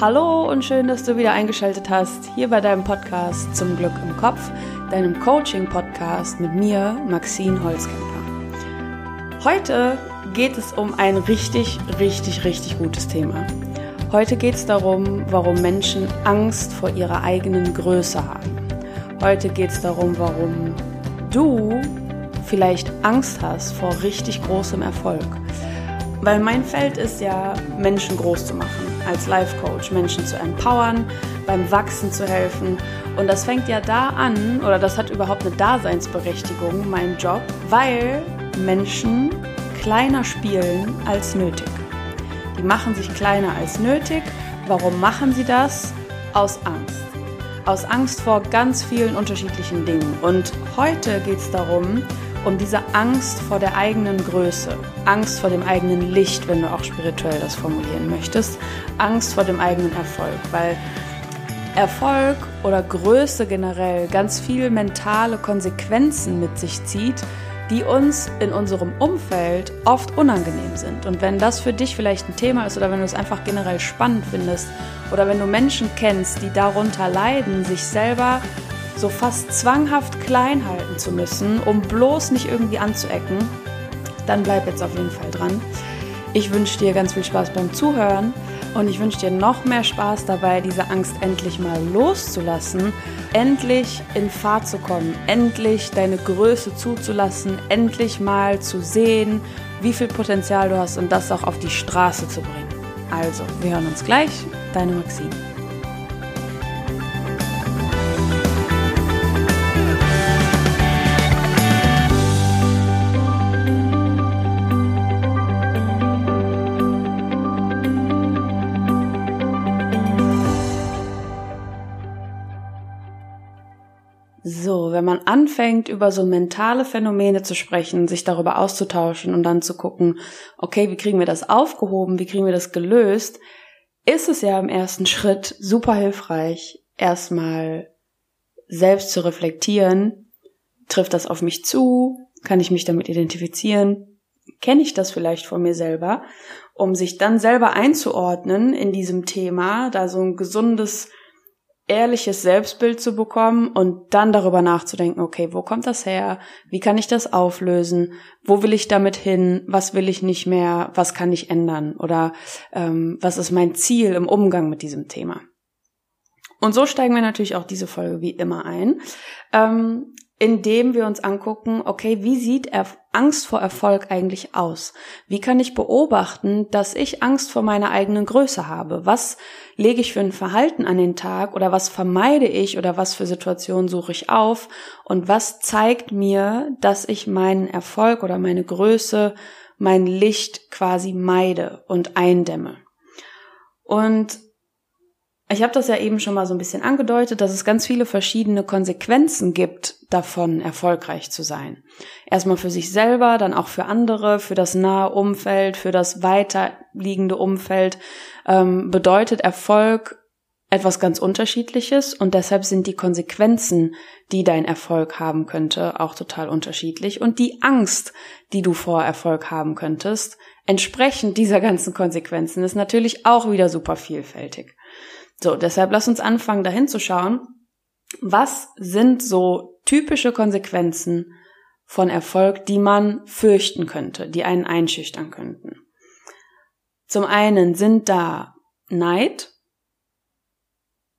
Hallo und schön, dass du wieder eingeschaltet hast hier bei deinem Podcast Zum Glück im Kopf, deinem Coaching-Podcast mit mir, Maxine Holzkemper. Heute geht es um ein richtig, richtig, richtig gutes Thema. Heute geht es darum, warum Menschen Angst vor ihrer eigenen Größe haben. Heute geht es darum, warum du vielleicht Angst hast vor richtig großem Erfolg. Weil mein Feld ist ja, Menschen groß zu machen als Life Coach, Menschen zu empowern, beim Wachsen zu helfen. Und das fängt ja da an, oder das hat überhaupt eine Daseinsberechtigung, mein Job, weil Menschen kleiner spielen als nötig. Die machen sich kleiner als nötig. Warum machen sie das? Aus Angst. Aus Angst vor ganz vielen unterschiedlichen Dingen. Und heute geht es darum, um diese Angst vor der eigenen Größe, Angst vor dem eigenen Licht, wenn du auch spirituell das formulieren möchtest, Angst vor dem eigenen Erfolg, weil Erfolg oder Größe generell ganz viel mentale Konsequenzen mit sich zieht, die uns in unserem Umfeld oft unangenehm sind. Und wenn das für dich vielleicht ein Thema ist oder wenn du es einfach generell spannend findest oder wenn du Menschen kennst, die darunter leiden, sich selber so fast zwanghaft klein halten zu müssen, um bloß nicht irgendwie anzuecken, dann bleib jetzt auf jeden Fall dran. Ich wünsche dir ganz viel Spaß beim Zuhören und ich wünsche dir noch mehr Spaß dabei, diese Angst endlich mal loszulassen, endlich in Fahrt zu kommen, endlich deine Größe zuzulassen, endlich mal zu sehen, wie viel Potenzial du hast und das auch auf die Straße zu bringen. Also, wir hören uns gleich. Deine Maxine. Wenn man anfängt, über so mentale Phänomene zu sprechen, sich darüber auszutauschen und dann zu gucken, okay, wie kriegen wir das aufgehoben, wie kriegen wir das gelöst, ist es ja im ersten Schritt super hilfreich, erstmal selbst zu reflektieren, trifft das auf mich zu, kann ich mich damit identifizieren, kenne ich das vielleicht von mir selber, um sich dann selber einzuordnen in diesem Thema, da so ein gesundes ehrliches Selbstbild zu bekommen und dann darüber nachzudenken, okay, wo kommt das her? Wie kann ich das auflösen? Wo will ich damit hin? Was will ich nicht mehr? Was kann ich ändern? Oder ähm, was ist mein Ziel im Umgang mit diesem Thema? Und so steigen wir natürlich auch diese Folge wie immer ein. Ähm, indem wir uns angucken, okay, wie sieht Angst vor Erfolg eigentlich aus? Wie kann ich beobachten, dass ich Angst vor meiner eigenen Größe habe? Was lege ich für ein Verhalten an den Tag oder was vermeide ich oder was für Situationen suche ich auf? Und was zeigt mir, dass ich meinen Erfolg oder meine Größe, mein Licht quasi meide und eindämme? Und ich habe das ja eben schon mal so ein bisschen angedeutet, dass es ganz viele verschiedene Konsequenzen gibt, davon erfolgreich zu sein. Erstmal für sich selber, dann auch für andere, für das nahe Umfeld, für das weiterliegende Umfeld. Ähm, bedeutet Erfolg etwas ganz Unterschiedliches und deshalb sind die Konsequenzen, die dein Erfolg haben könnte, auch total unterschiedlich und die Angst, die du vor Erfolg haben könntest, entsprechend dieser ganzen Konsequenzen ist natürlich auch wieder super vielfältig. So, deshalb lass uns anfangen, dahin zu schauen, was sind so typische Konsequenzen von Erfolg, die man fürchten könnte, die einen einschüchtern könnten. Zum einen sind da Neid.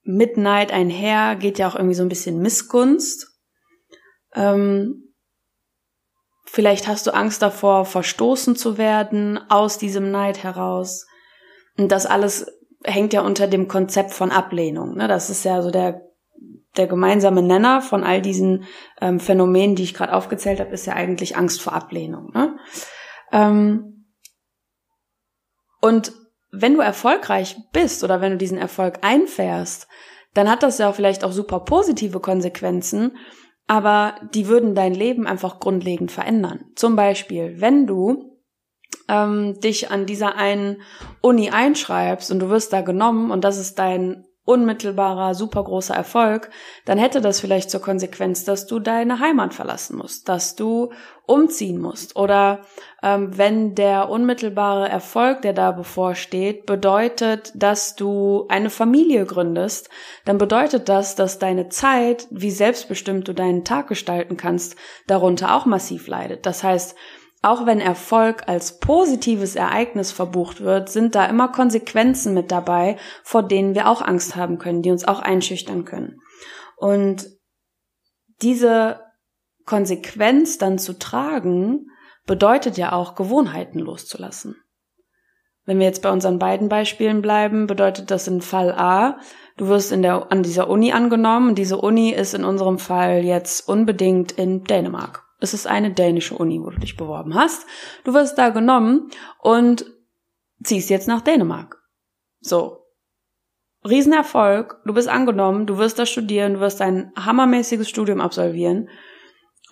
Mit Neid einher geht ja auch irgendwie so ein bisschen Missgunst. Ähm, vielleicht hast du Angst davor, verstoßen zu werden aus diesem Neid heraus. Und das alles hängt ja unter dem Konzept von Ablehnung. Ne? Das ist ja so der der gemeinsame Nenner von all diesen ähm, Phänomenen, die ich gerade aufgezählt habe, ist ja eigentlich Angst vor Ablehnung. Ne? Ähm, und wenn du erfolgreich bist oder wenn du diesen Erfolg einfährst, dann hat das ja vielleicht auch super positive Konsequenzen, aber die würden dein Leben einfach grundlegend verändern. Zum Beispiel, wenn du ähm, dich an dieser einen Uni einschreibst und du wirst da genommen und das ist dein unmittelbarer, super großer Erfolg, dann hätte das vielleicht zur Konsequenz, dass du deine Heimat verlassen musst, dass du umziehen musst. Oder ähm, wenn der unmittelbare Erfolg, der da bevorsteht, bedeutet, dass du eine Familie gründest, dann bedeutet das, dass deine Zeit, wie selbstbestimmt du deinen Tag gestalten kannst, darunter auch massiv leidet. Das heißt, auch wenn Erfolg als positives Ereignis verbucht wird, sind da immer Konsequenzen mit dabei, vor denen wir auch Angst haben können, die uns auch einschüchtern können. Und diese Konsequenz dann zu tragen, bedeutet ja auch Gewohnheiten loszulassen. Wenn wir jetzt bei unseren beiden Beispielen bleiben, bedeutet das in Fall A, du wirst in der, an dieser Uni angenommen. Diese Uni ist in unserem Fall jetzt unbedingt in Dänemark. Es ist eine dänische Uni, wo du dich beworben hast. Du wirst da genommen und ziehst jetzt nach Dänemark. So. Riesenerfolg. Du bist angenommen. Du wirst da studieren. Du wirst ein hammermäßiges Studium absolvieren.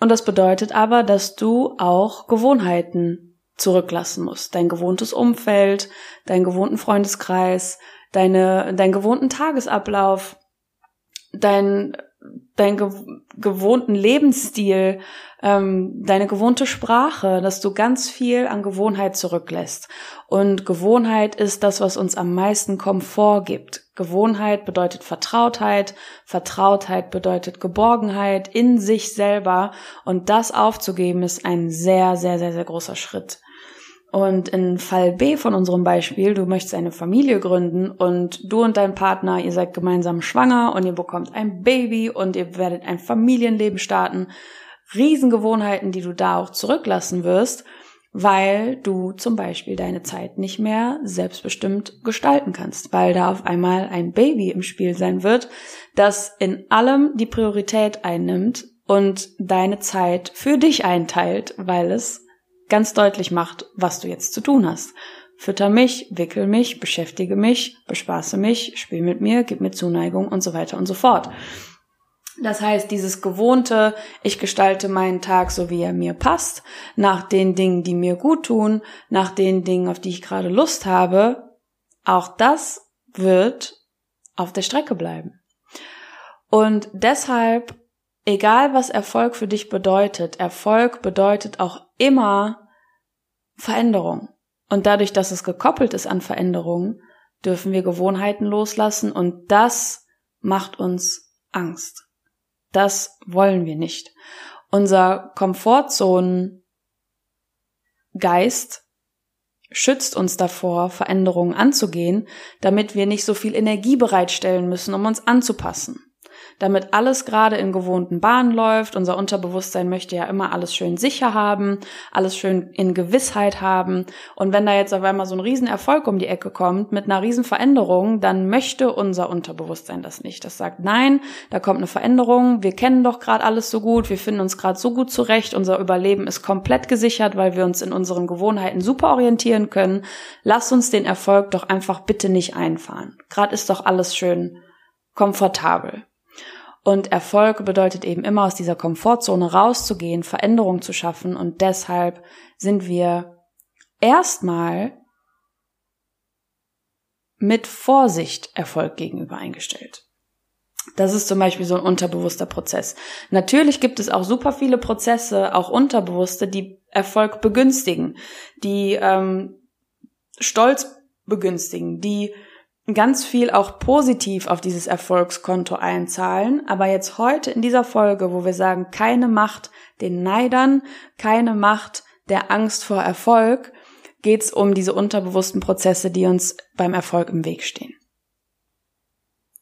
Und das bedeutet aber, dass du auch Gewohnheiten zurücklassen musst. Dein gewohntes Umfeld, deinen gewohnten Freundeskreis, deine, deinen gewohnten Tagesablauf, dein deinen ge gewohnten Lebensstil, ähm, deine gewohnte Sprache, dass du ganz viel an Gewohnheit zurücklässt. Und Gewohnheit ist das, was uns am meisten Komfort gibt. Gewohnheit bedeutet Vertrautheit, Vertrautheit bedeutet Geborgenheit in sich selber und das aufzugeben ist ein sehr, sehr, sehr, sehr großer Schritt. Und in Fall B von unserem Beispiel, du möchtest eine Familie gründen und du und dein Partner, ihr seid gemeinsam schwanger und ihr bekommt ein Baby und ihr werdet ein Familienleben starten. Riesengewohnheiten, die du da auch zurücklassen wirst, weil du zum Beispiel deine Zeit nicht mehr selbstbestimmt gestalten kannst, weil da auf einmal ein Baby im Spiel sein wird, das in allem die Priorität einnimmt und deine Zeit für dich einteilt, weil es ganz deutlich macht, was du jetzt zu tun hast. Fütter mich, wickel mich, beschäftige mich, bespaße mich, spiel mit mir, gib mir Zuneigung und so weiter und so fort. Das heißt, dieses gewohnte, ich gestalte meinen Tag so, wie er mir passt, nach den Dingen, die mir gut tun, nach den Dingen, auf die ich gerade Lust habe, auch das wird auf der Strecke bleiben. Und deshalb egal was Erfolg für dich bedeutet, Erfolg bedeutet auch immer Veränderung. Und dadurch, dass es gekoppelt ist an Veränderungen, dürfen wir Gewohnheiten loslassen und das macht uns Angst. Das wollen wir nicht. Unser Komfortzonen Geist schützt uns davor, Veränderungen anzugehen, damit wir nicht so viel Energie bereitstellen müssen, um uns anzupassen damit alles gerade in gewohnten Bahnen läuft. Unser Unterbewusstsein möchte ja immer alles schön sicher haben, alles schön in Gewissheit haben. Und wenn da jetzt auf einmal so ein Riesenerfolg um die Ecke kommt mit einer Riesenveränderung, dann möchte unser Unterbewusstsein das nicht. Das sagt, nein, da kommt eine Veränderung, wir kennen doch gerade alles so gut, wir finden uns gerade so gut zurecht, unser Überleben ist komplett gesichert, weil wir uns in unseren Gewohnheiten super orientieren können. Lass uns den Erfolg doch einfach bitte nicht einfahren. Gerade ist doch alles schön komfortabel. Und Erfolg bedeutet eben immer aus dieser Komfortzone rauszugehen, Veränderung zu schaffen. Und deshalb sind wir erstmal mit Vorsicht Erfolg gegenüber eingestellt. Das ist zum Beispiel so ein unterbewusster Prozess. Natürlich gibt es auch super viele Prozesse, auch unterbewusste, die Erfolg begünstigen, die ähm, Stolz begünstigen, die ganz viel auch positiv auf dieses Erfolgskonto einzahlen. Aber jetzt heute in dieser Folge, wo wir sagen, keine Macht den Neidern, keine Macht der Angst vor Erfolg, geht's um diese unterbewussten Prozesse, die uns beim Erfolg im Weg stehen.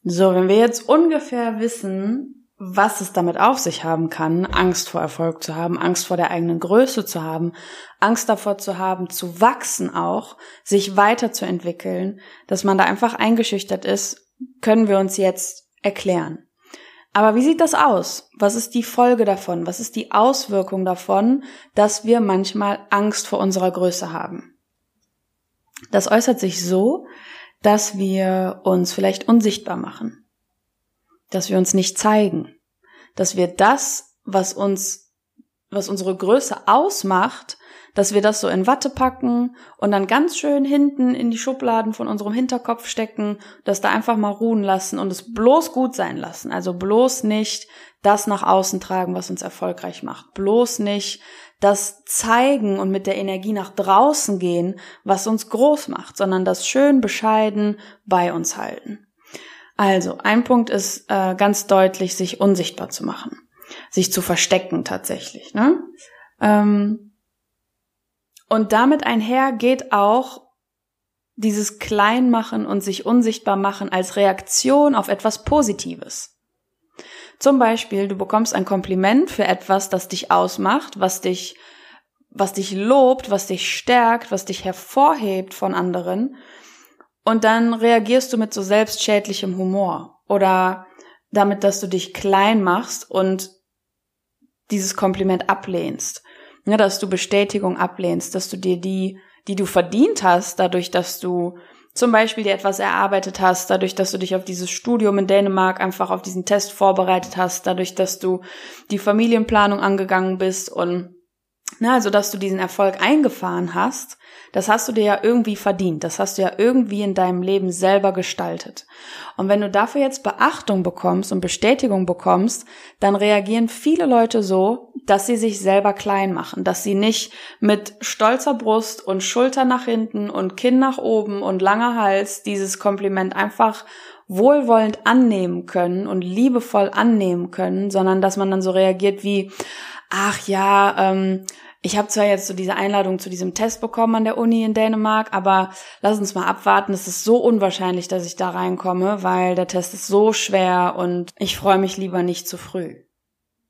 So, wenn wir jetzt ungefähr wissen, was es damit auf sich haben kann, Angst vor Erfolg zu haben, Angst vor der eigenen Größe zu haben, Angst davor zu haben, zu wachsen auch, sich weiterzuentwickeln, dass man da einfach eingeschüchtert ist, können wir uns jetzt erklären. Aber wie sieht das aus? Was ist die Folge davon? Was ist die Auswirkung davon, dass wir manchmal Angst vor unserer Größe haben? Das äußert sich so, dass wir uns vielleicht unsichtbar machen dass wir uns nicht zeigen, dass wir das, was uns was unsere Größe ausmacht, dass wir das so in Watte packen und dann ganz schön hinten in die Schubladen von unserem Hinterkopf stecken, das da einfach mal ruhen lassen und es bloß gut sein lassen. Also bloß nicht das nach außen tragen, was uns erfolgreich macht. Bloß nicht das zeigen und mit der Energie nach draußen gehen, was uns groß macht, sondern das schön bescheiden bei uns halten. Also, ein Punkt ist äh, ganz deutlich, sich unsichtbar zu machen, sich zu verstecken tatsächlich. Ne? Ähm, und damit einher geht auch dieses Kleinmachen und sich unsichtbar machen als Reaktion auf etwas Positives. Zum Beispiel, du bekommst ein Kompliment für etwas, das dich ausmacht, was dich, was dich lobt, was dich stärkt, was dich hervorhebt von anderen. Und dann reagierst du mit so selbstschädlichem Humor oder damit, dass du dich klein machst und dieses Kompliment ablehnst. Ja, dass du Bestätigung ablehnst, dass du dir die, die du verdient hast, dadurch, dass du zum Beispiel dir etwas erarbeitet hast, dadurch, dass du dich auf dieses Studium in Dänemark einfach auf diesen Test vorbereitet hast, dadurch, dass du die Familienplanung angegangen bist und na, also dass du diesen Erfolg eingefahren hast, das hast du dir ja irgendwie verdient. Das hast du ja irgendwie in deinem Leben selber gestaltet. Und wenn du dafür jetzt Beachtung bekommst und Bestätigung bekommst, dann reagieren viele Leute so, dass sie sich selber klein machen, dass sie nicht mit stolzer Brust und Schulter nach hinten und Kinn nach oben und langer Hals dieses Kompliment einfach wohlwollend annehmen können und liebevoll annehmen können, sondern dass man dann so reagiert wie, ach ja, ähm, ich habe zwar jetzt so diese Einladung zu diesem Test bekommen an der Uni in Dänemark, aber lass uns mal abwarten. Es ist so unwahrscheinlich, dass ich da reinkomme, weil der Test ist so schwer und ich freue mich lieber nicht zu früh.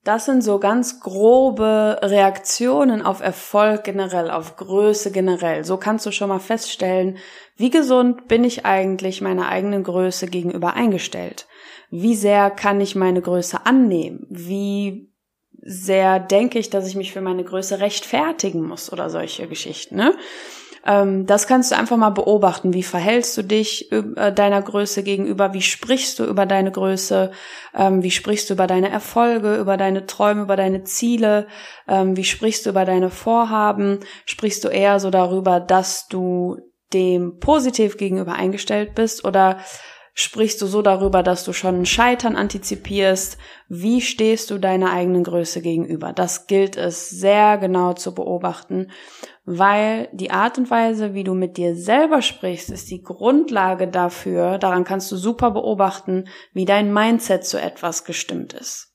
Das sind so ganz grobe Reaktionen auf Erfolg generell, auf Größe generell. So kannst du schon mal feststellen, wie gesund bin ich eigentlich meiner eigenen Größe gegenüber eingestellt? Wie sehr kann ich meine Größe annehmen? Wie sehr denke ich, dass ich mich für meine Größe rechtfertigen muss oder solche Geschichten. Ne? Ähm, das kannst du einfach mal beobachten. Wie verhältst du dich äh, deiner Größe gegenüber? Wie sprichst du über deine Größe? Ähm, wie sprichst du über deine Erfolge, über deine Träume, über deine Ziele? Ähm, wie sprichst du über deine Vorhaben? Sprichst du eher so darüber, dass du dem positiv gegenüber eingestellt bist oder Sprichst du so darüber, dass du schon Scheitern antizipierst? Wie stehst du deiner eigenen Größe gegenüber? Das gilt es sehr genau zu beobachten, weil die Art und Weise, wie du mit dir selber sprichst, ist die Grundlage dafür. Daran kannst du super beobachten, wie dein Mindset zu etwas gestimmt ist.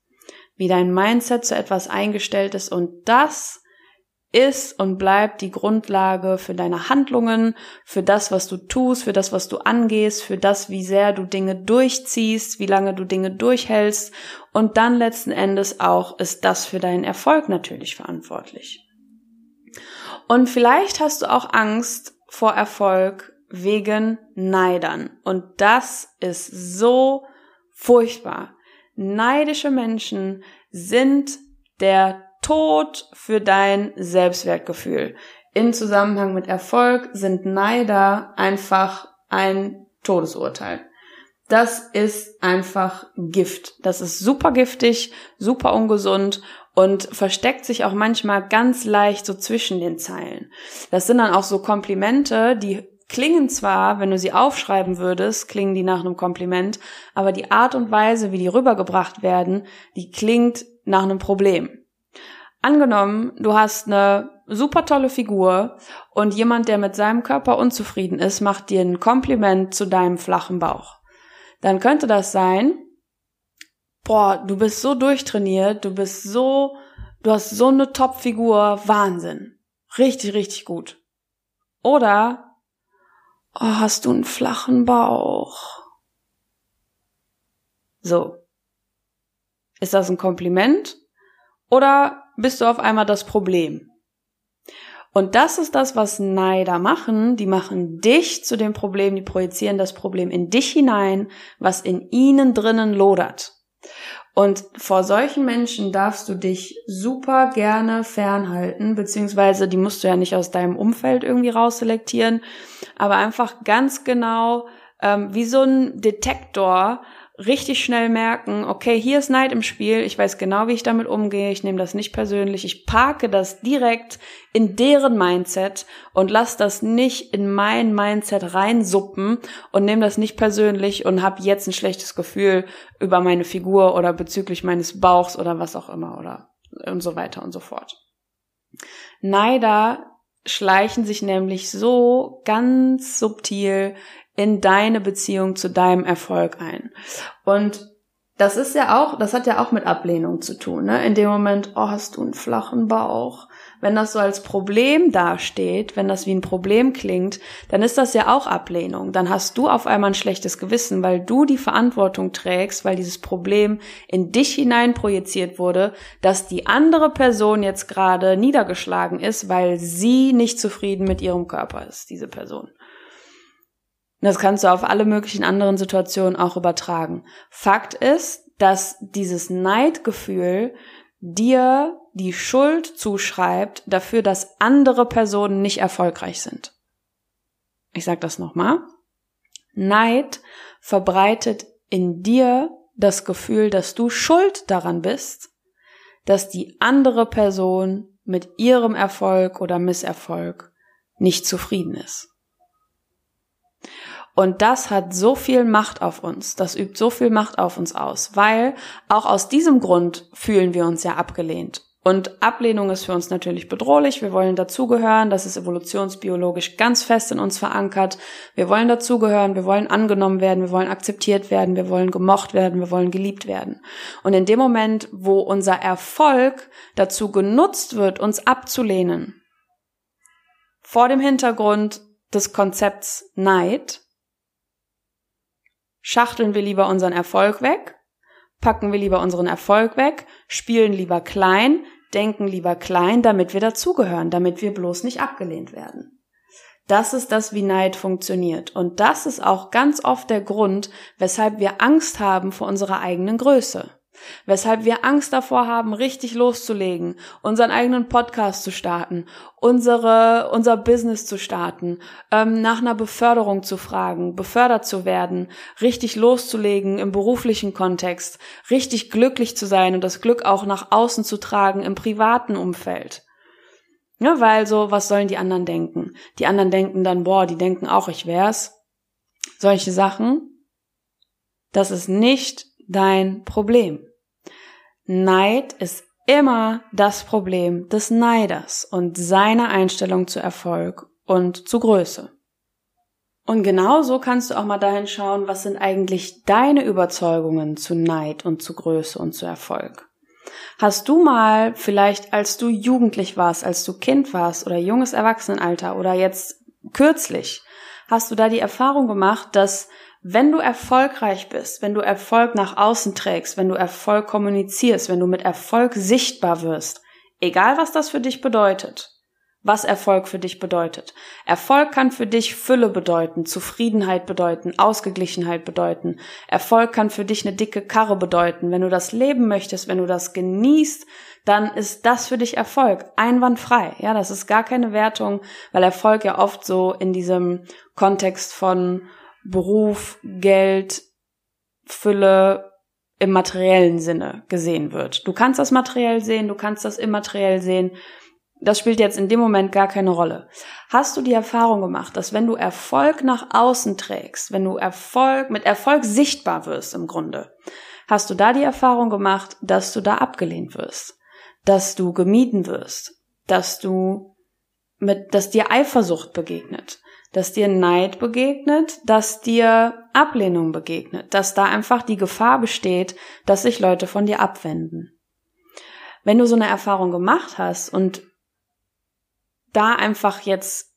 Wie dein Mindset zu etwas eingestellt ist und das ist und bleibt die Grundlage für deine Handlungen, für das, was du tust, für das, was du angehst, für das, wie sehr du Dinge durchziehst, wie lange du Dinge durchhältst und dann letzten Endes auch ist das für deinen Erfolg natürlich verantwortlich. Und vielleicht hast du auch Angst vor Erfolg wegen Neidern und das ist so furchtbar. Neidische Menschen sind der Tod für dein Selbstwertgefühl. In Zusammenhang mit Erfolg sind Neider einfach ein Todesurteil. Das ist einfach Gift. Das ist super giftig, super ungesund und versteckt sich auch manchmal ganz leicht so zwischen den Zeilen. Das sind dann auch so Komplimente, die klingen zwar, wenn du sie aufschreiben würdest, klingen die nach einem Kompliment, aber die Art und Weise, wie die rübergebracht werden, die klingt nach einem Problem. Angenommen, du hast eine super tolle Figur und jemand, der mit seinem Körper unzufrieden ist, macht dir ein Kompliment zu deinem flachen Bauch. Dann könnte das sein, boah, du bist so durchtrainiert, du bist so, du hast so eine Top-Figur, Wahnsinn. Richtig, richtig gut. Oder, oh, hast du einen flachen Bauch? So. Ist das ein Kompliment? Oder bist du auf einmal das Problem. Und das ist das, was Neider machen. Die machen dich zu dem Problem, die projizieren das Problem in dich hinein, was in ihnen drinnen lodert. Und vor solchen Menschen darfst du dich super gerne fernhalten, beziehungsweise die musst du ja nicht aus deinem Umfeld irgendwie rausselektieren, aber einfach ganz genau ähm, wie so ein Detektor richtig schnell merken, okay, hier ist Neid im Spiel, ich weiß genau, wie ich damit umgehe, ich nehme das nicht persönlich, ich parke das direkt in deren Mindset und lass das nicht in mein Mindset reinsuppen und nehme das nicht persönlich und habe jetzt ein schlechtes Gefühl über meine Figur oder bezüglich meines Bauchs oder was auch immer oder und so weiter und so fort. Neider schleichen sich nämlich so ganz subtil in deine Beziehung zu deinem Erfolg ein. Und das ist ja auch, das hat ja auch mit Ablehnung zu tun, ne? In dem Moment, oh, hast du einen flachen Bauch? Wenn das so als Problem dasteht, wenn das wie ein Problem klingt, dann ist das ja auch Ablehnung. Dann hast du auf einmal ein schlechtes Gewissen, weil du die Verantwortung trägst, weil dieses Problem in dich hinein projiziert wurde, dass die andere Person jetzt gerade niedergeschlagen ist, weil sie nicht zufrieden mit ihrem Körper ist, diese Person. Das kannst du auf alle möglichen anderen Situationen auch übertragen. Fakt ist, dass dieses Neidgefühl dir die Schuld zuschreibt dafür, dass andere Personen nicht erfolgreich sind. Ich sage das nochmal. Neid verbreitet in dir das Gefühl, dass du schuld daran bist, dass die andere Person mit ihrem Erfolg oder Misserfolg nicht zufrieden ist. Und das hat so viel Macht auf uns, das übt so viel Macht auf uns aus, weil auch aus diesem Grund fühlen wir uns ja abgelehnt. Und Ablehnung ist für uns natürlich bedrohlich. Wir wollen dazugehören. Das ist evolutionsbiologisch ganz fest in uns verankert. Wir wollen dazugehören. Wir wollen angenommen werden. Wir wollen akzeptiert werden. Wir wollen gemocht werden. Wir wollen geliebt werden. Und in dem Moment, wo unser Erfolg dazu genutzt wird, uns abzulehnen, vor dem Hintergrund des Konzepts Neid, Schachteln wir lieber unseren Erfolg weg? Packen wir lieber unseren Erfolg weg? Spielen lieber klein? Denken lieber klein, damit wir dazugehören, damit wir bloß nicht abgelehnt werden. Das ist das, wie Neid funktioniert. Und das ist auch ganz oft der Grund, weshalb wir Angst haben vor unserer eigenen Größe. Weshalb wir Angst davor haben, richtig loszulegen, unseren eigenen Podcast zu starten, unsere, unser Business zu starten, ähm, nach einer Beförderung zu fragen, befördert zu werden, richtig loszulegen im beruflichen Kontext, richtig glücklich zu sein und das Glück auch nach außen zu tragen im privaten Umfeld. Ja, weil so, was sollen die anderen denken? Die anderen denken dann, boah, die denken auch, ich wär's. Solche Sachen. Das ist nicht dein Problem. Neid ist immer das Problem des Neiders und seiner Einstellung zu Erfolg und zu Größe. Und genauso kannst du auch mal dahin schauen, was sind eigentlich deine Überzeugungen zu Neid und zu Größe und zu Erfolg. Hast du mal vielleicht, als du jugendlich warst, als du Kind warst oder junges Erwachsenenalter oder jetzt kürzlich, hast du da die Erfahrung gemacht, dass wenn du erfolgreich bist, wenn du Erfolg nach außen trägst, wenn du Erfolg kommunizierst, wenn du mit Erfolg sichtbar wirst, egal was das für dich bedeutet, was Erfolg für dich bedeutet. Erfolg kann für dich Fülle bedeuten, Zufriedenheit bedeuten, Ausgeglichenheit bedeuten. Erfolg kann für dich eine dicke Karre bedeuten. Wenn du das leben möchtest, wenn du das genießt, dann ist das für dich Erfolg, einwandfrei. Ja, das ist gar keine Wertung, weil Erfolg ja oft so in diesem Kontext von Beruf, Geld, Fülle im materiellen Sinne gesehen wird. Du kannst das materiell sehen, du kannst das immateriell sehen. Das spielt jetzt in dem Moment gar keine Rolle. Hast du die Erfahrung gemacht, dass wenn du Erfolg nach außen trägst, wenn du Erfolg mit Erfolg sichtbar wirst im Grunde, hast du da die Erfahrung gemacht, dass du da abgelehnt wirst, dass du gemieden wirst, dass du mit, dass dir Eifersucht begegnet, dass dir Neid begegnet, dass dir Ablehnung begegnet, dass da einfach die Gefahr besteht, dass sich Leute von dir abwenden. Wenn du so eine Erfahrung gemacht hast und da einfach jetzt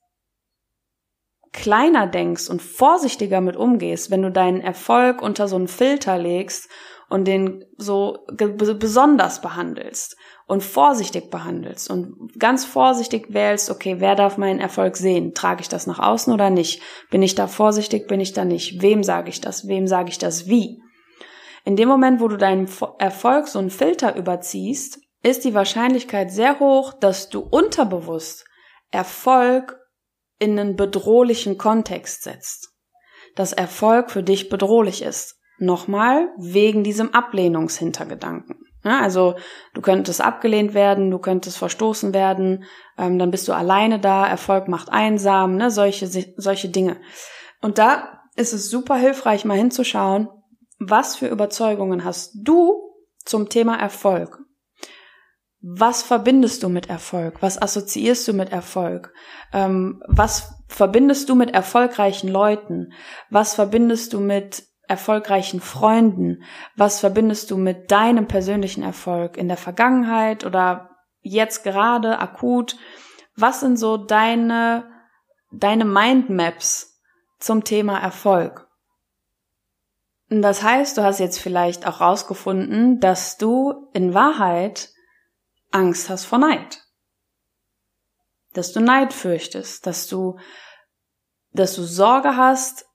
kleiner denkst und vorsichtiger mit umgehst, wenn du deinen Erfolg unter so einen Filter legst und den so besonders behandelst und vorsichtig behandelst und ganz vorsichtig wählst, okay, wer darf meinen Erfolg sehen? Trage ich das nach außen oder nicht? Bin ich da vorsichtig, bin ich da nicht? Wem sage ich das? Wem sage ich das wie? In dem Moment, wo du deinen Erfolg so einen Filter überziehst, ist die Wahrscheinlichkeit sehr hoch, dass du unterbewusst Erfolg in einen bedrohlichen Kontext setzt. Dass Erfolg für dich bedrohlich ist. Nochmal wegen diesem Ablehnungshintergedanken. Ja, also du könntest abgelehnt werden, du könntest verstoßen werden, ähm, dann bist du alleine da, Erfolg macht einsam, ne, solche, solche Dinge. Und da ist es super hilfreich, mal hinzuschauen, was für Überzeugungen hast du zum Thema Erfolg? Was verbindest du mit Erfolg? Was assoziierst du mit Erfolg? Ähm, was verbindest du mit erfolgreichen Leuten? Was verbindest du mit erfolgreichen Freunden? Was verbindest du mit deinem persönlichen Erfolg in der Vergangenheit oder jetzt gerade akut? Was sind so deine, deine Mindmaps zum Thema Erfolg? Das heißt, du hast jetzt vielleicht auch rausgefunden, dass du in Wahrheit Angst hast vor Neid. Dass du Neid fürchtest, dass du, dass du Sorge hast,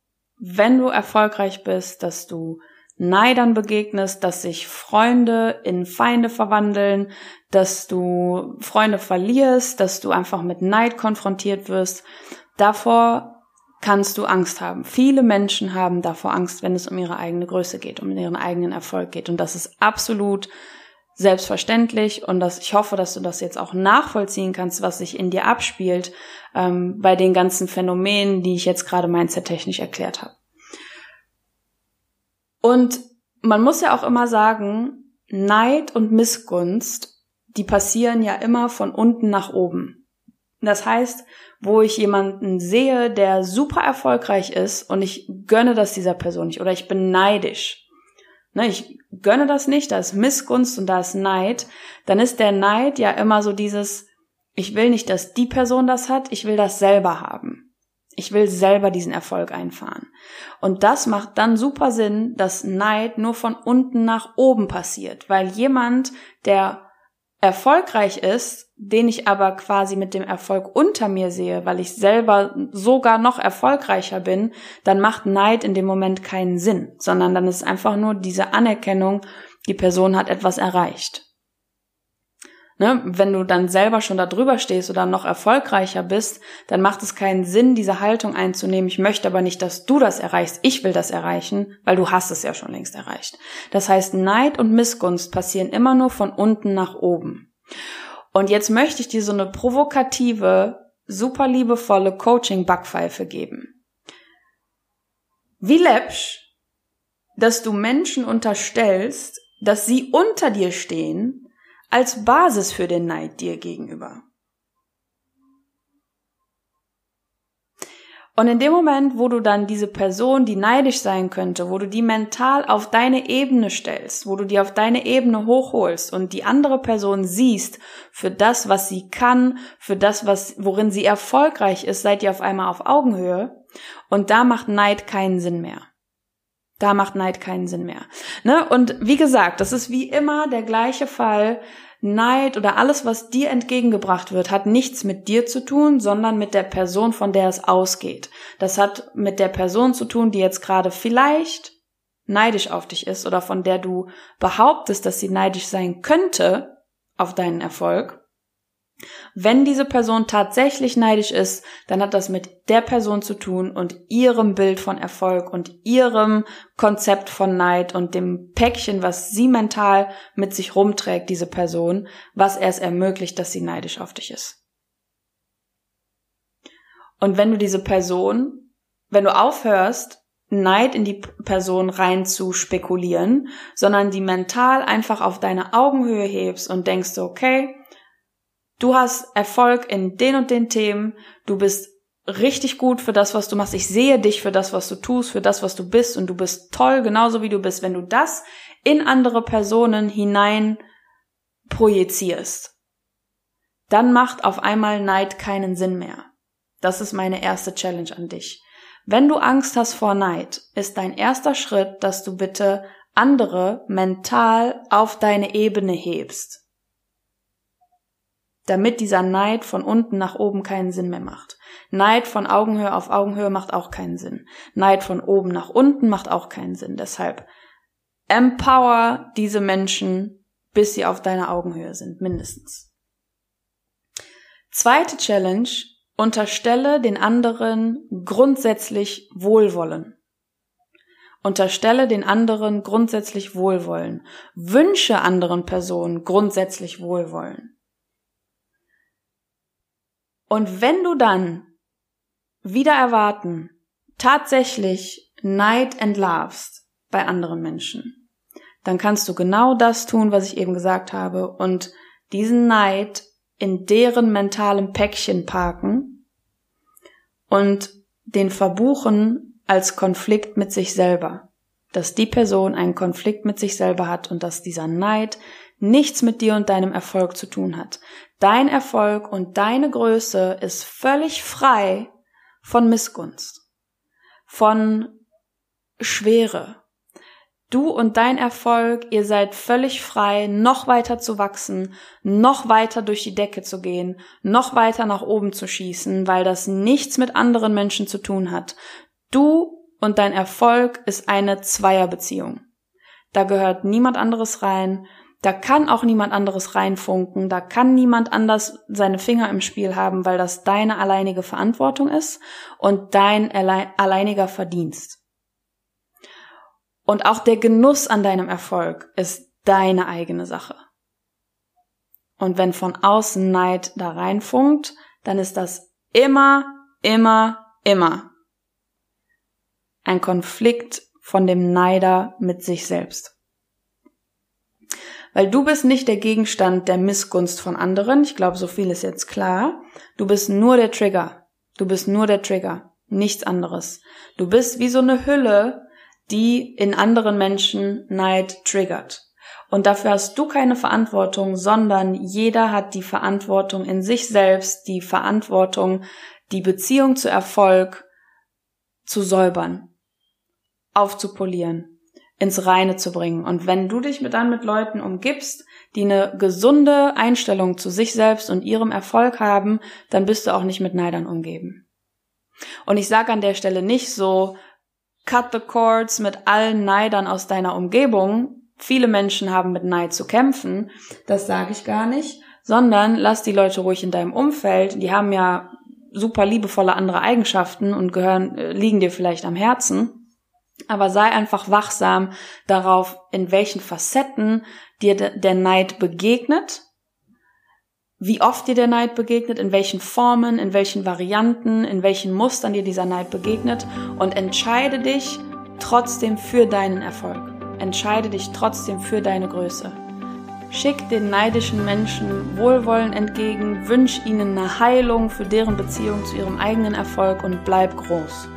wenn du erfolgreich bist, dass du Neidern begegnest, dass sich Freunde in Feinde verwandeln, dass du Freunde verlierst, dass du einfach mit Neid konfrontiert wirst. Davor kannst du Angst haben. Viele Menschen haben davor Angst, wenn es um ihre eigene Größe geht, um ihren eigenen Erfolg geht. Und das ist absolut selbstverständlich und dass ich hoffe, dass du das jetzt auch nachvollziehen kannst, was sich in dir abspielt ähm, bei den ganzen Phänomenen, die ich jetzt gerade mindset-technisch erklärt habe. Und man muss ja auch immer sagen, Neid und Missgunst, die passieren ja immer von unten nach oben. Das heißt, wo ich jemanden sehe, der super erfolgreich ist und ich gönne das dieser Person nicht oder ich bin neidisch, ne, ich gönne das nicht, da ist Missgunst und da ist Neid, dann ist der Neid ja immer so dieses, ich will nicht, dass die Person das hat, ich will das selber haben. Ich will selber diesen Erfolg einfahren. Und das macht dann super Sinn, dass Neid nur von unten nach oben passiert, weil jemand, der erfolgreich ist, den ich aber quasi mit dem Erfolg unter mir sehe, weil ich selber sogar noch erfolgreicher bin, dann macht Neid in dem Moment keinen Sinn, sondern dann ist einfach nur diese Anerkennung, die Person hat etwas erreicht. Ne? Wenn du dann selber schon da drüber stehst oder noch erfolgreicher bist, dann macht es keinen Sinn, diese Haltung einzunehmen. Ich möchte aber nicht, dass du das erreichst. Ich will das erreichen, weil du hast es ja schon längst erreicht. Das heißt, Neid und Missgunst passieren immer nur von unten nach oben. Und jetzt möchte ich dir so eine provokative, super liebevolle Coaching-Backpfeife geben. Wie läppsch, dass du Menschen unterstellst, dass sie unter dir stehen, als Basis für den Neid dir gegenüber. Und in dem Moment, wo du dann diese Person, die neidisch sein könnte, wo du die mental auf deine Ebene stellst, wo du die auf deine Ebene hochholst und die andere Person siehst für das, was sie kann, für das, was, worin sie erfolgreich ist, seid ihr auf einmal auf Augenhöhe. Und da macht Neid keinen Sinn mehr. Da macht Neid keinen Sinn mehr. Ne? Und wie gesagt, das ist wie immer der gleiche Fall, Neid oder alles, was dir entgegengebracht wird, hat nichts mit dir zu tun, sondern mit der Person, von der es ausgeht. Das hat mit der Person zu tun, die jetzt gerade vielleicht neidisch auf dich ist oder von der du behauptest, dass sie neidisch sein könnte auf deinen Erfolg. Wenn diese Person tatsächlich neidisch ist, dann hat das mit der Person zu tun und ihrem Bild von Erfolg und ihrem Konzept von Neid und dem Päckchen, was sie mental mit sich rumträgt, diese Person, was erst ermöglicht, dass sie neidisch auf dich ist. Und wenn du diese Person, wenn du aufhörst, Neid in die Person rein zu spekulieren, sondern die mental einfach auf deine Augenhöhe hebst und denkst, okay, du hast Erfolg in den und den Themen, du bist richtig gut für das, was du machst. Ich sehe dich für das, was du tust, für das, was du bist und du bist toll, genauso wie du bist. Wenn du das in andere Personen hinein projizierst, dann macht auf einmal Neid keinen Sinn mehr. Das ist meine erste Challenge an dich. Wenn du Angst hast vor Neid, ist dein erster Schritt, dass du bitte andere mental auf deine Ebene hebst damit dieser Neid von unten nach oben keinen Sinn mehr macht. Neid von Augenhöhe auf Augenhöhe macht auch keinen Sinn. Neid von oben nach unten macht auch keinen Sinn. Deshalb empower diese Menschen, bis sie auf deiner Augenhöhe sind, mindestens. Zweite Challenge, unterstelle den anderen grundsätzlich Wohlwollen. Unterstelle den anderen grundsätzlich Wohlwollen. Wünsche anderen Personen grundsätzlich Wohlwollen. Und wenn du dann wieder erwarten tatsächlich Neid entlarvst bei anderen Menschen, dann kannst du genau das tun, was ich eben gesagt habe und diesen Neid in deren mentalem Päckchen parken und den verbuchen als Konflikt mit sich selber. Dass die Person einen Konflikt mit sich selber hat und dass dieser Neid nichts mit dir und deinem Erfolg zu tun hat. Dein Erfolg und deine Größe ist völlig frei von Missgunst, von Schwere. Du und dein Erfolg, ihr seid völlig frei, noch weiter zu wachsen, noch weiter durch die Decke zu gehen, noch weiter nach oben zu schießen, weil das nichts mit anderen Menschen zu tun hat. Du und dein Erfolg ist eine Zweierbeziehung. Da gehört niemand anderes rein, da kann auch niemand anderes reinfunken, da kann niemand anders seine Finger im Spiel haben, weil das deine alleinige Verantwortung ist und dein alleiniger Verdienst. Und auch der Genuss an deinem Erfolg ist deine eigene Sache. Und wenn von außen Neid da reinfunkt, dann ist das immer, immer, immer ein Konflikt von dem Neider mit sich selbst. Weil du bist nicht der Gegenstand der Missgunst von anderen. Ich glaube, so viel ist jetzt klar. Du bist nur der Trigger. Du bist nur der Trigger. Nichts anderes. Du bist wie so eine Hülle, die in anderen Menschen Neid triggert. Und dafür hast du keine Verantwortung, sondern jeder hat die Verantwortung in sich selbst, die Verantwortung, die Beziehung zu Erfolg zu säubern, aufzupolieren ins Reine zu bringen. Und wenn du dich dann mit Leuten umgibst, die eine gesunde Einstellung zu sich selbst und ihrem Erfolg haben, dann bist du auch nicht mit Neidern umgeben. Und ich sage an der Stelle nicht so, cut the cords mit allen Neidern aus deiner Umgebung. Viele Menschen haben mit Neid zu kämpfen. Das sage ich gar nicht. Sondern lass die Leute ruhig in deinem Umfeld. Die haben ja super liebevolle andere Eigenschaften und gehören, äh, liegen dir vielleicht am Herzen. Aber sei einfach wachsam darauf, in welchen Facetten dir der Neid begegnet, wie oft dir der Neid begegnet, in welchen Formen, in welchen Varianten, in welchen Mustern dir dieser Neid begegnet und entscheide dich trotzdem für deinen Erfolg. Entscheide dich trotzdem für deine Größe. Schick den neidischen Menschen Wohlwollen entgegen, wünsch ihnen eine Heilung für deren Beziehung zu ihrem eigenen Erfolg und bleib groß.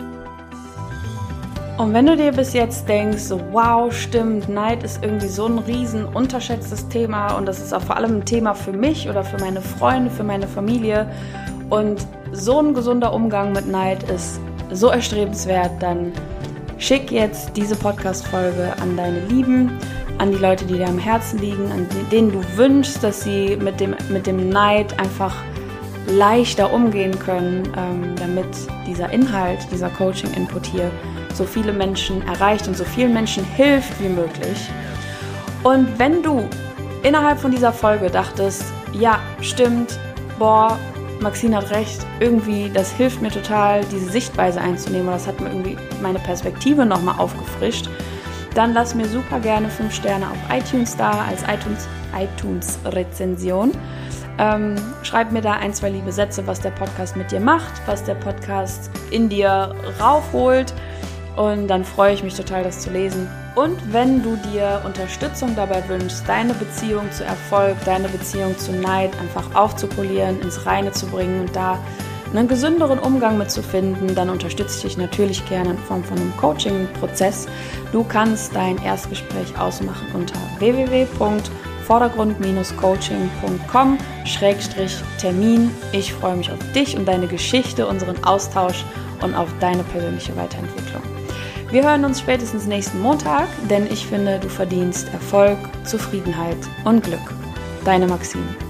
Und wenn du dir bis jetzt denkst, wow, stimmt, Neid ist irgendwie so ein riesen unterschätztes Thema und das ist auch vor allem ein Thema für mich oder für meine Freunde, für meine Familie und so ein gesunder Umgang mit Neid ist so erstrebenswert, dann schick jetzt diese Podcast-Folge an deine Lieben, an die Leute, die dir am Herzen liegen, an denen du wünschst, dass sie mit dem, mit dem Neid einfach leichter umgehen können, ähm, damit dieser Inhalt, dieser Coaching-Input hier so viele Menschen erreicht und so vielen Menschen hilft wie möglich. Und wenn du innerhalb von dieser Folge dachtest, ja, stimmt, boah, Maxine hat recht, irgendwie, das hilft mir total, diese Sichtweise einzunehmen, das hat mir irgendwie meine Perspektive nochmal aufgefrischt, dann lass mir super gerne 5 Sterne auf iTunes da als iTunes-Rezension. iTunes ähm, schreib mir da ein, zwei liebe Sätze, was der Podcast mit dir macht, was der Podcast in dir raufholt. Und dann freue ich mich total, das zu lesen. Und wenn du dir Unterstützung dabei wünschst, deine Beziehung zu Erfolg, deine Beziehung zu Neid einfach aufzupolieren, ins Reine zu bringen und da einen gesünderen Umgang mit zu finden, dann unterstütze ich dich natürlich gerne in Form von einem Coaching-Prozess. Du kannst dein Erstgespräch ausmachen unter www.vordergrund-coaching.com-termin. Ich freue mich auf dich und deine Geschichte, unseren Austausch und auf deine persönliche Weiterentwicklung. Wir hören uns spätestens nächsten Montag, denn ich finde, du verdienst Erfolg, Zufriedenheit und Glück. Deine Maxine.